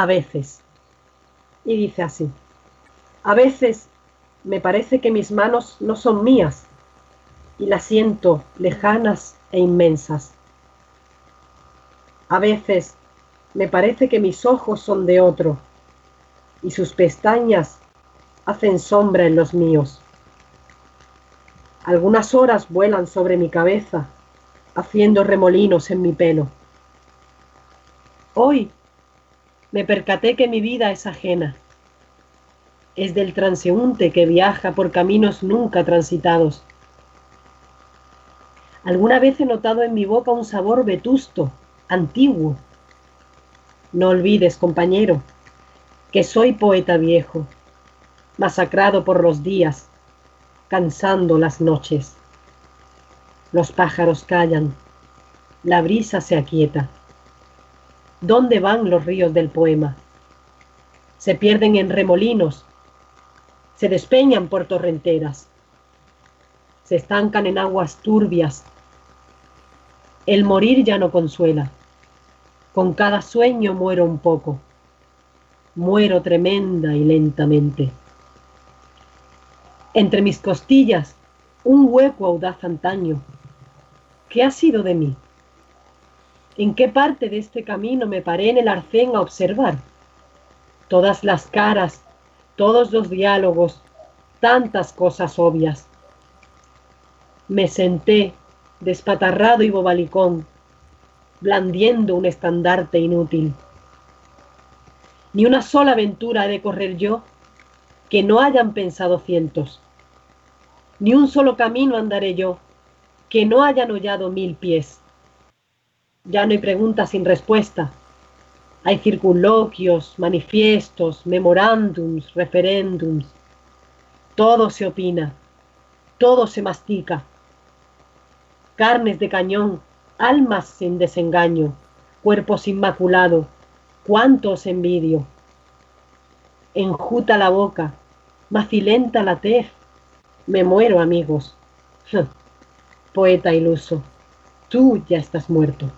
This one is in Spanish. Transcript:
A veces. Y dice así. A veces me parece que mis manos no son mías y las siento lejanas e inmensas. A veces me parece que mis ojos son de otro y sus pestañas hacen sombra en los míos. Algunas horas vuelan sobre mi cabeza, haciendo remolinos en mi pelo. Hoy me percaté que mi vida es ajena. Es del transeúnte que viaja por caminos nunca transitados. Alguna vez he notado en mi boca un sabor vetusto, antiguo. No olvides, compañero, que soy poeta viejo, masacrado por los días, cansando las noches. Los pájaros callan, la brisa se aquieta. ¿Dónde van los ríos del poema? Se pierden en remolinos, se despeñan por torrenteras, se estancan en aguas turbias. El morir ya no consuela. Con cada sueño muero un poco. Muero tremenda y lentamente. Entre mis costillas, un hueco audaz antaño. ¿Qué ha sido de mí? ¿En qué parte de este camino me paré en el arcén a observar? Todas las caras, todos los diálogos, tantas cosas obvias. Me senté, despatarrado y bobalicón, blandiendo un estandarte inútil. Ni una sola aventura he de correr yo que no hayan pensado cientos. Ni un solo camino andaré yo, que no hayan hollado mil pies. Ya no hay preguntas sin respuesta. Hay circunloquios, manifiestos, memorándums, referéndums. Todo se opina, todo se mastica. Carnes de cañón, almas sin desengaño, cuerpos inmaculados, cuántos envidio. Enjuta la boca, macilenta la tez. Me muero, amigos. Poeta iluso, tú ya estás muerto.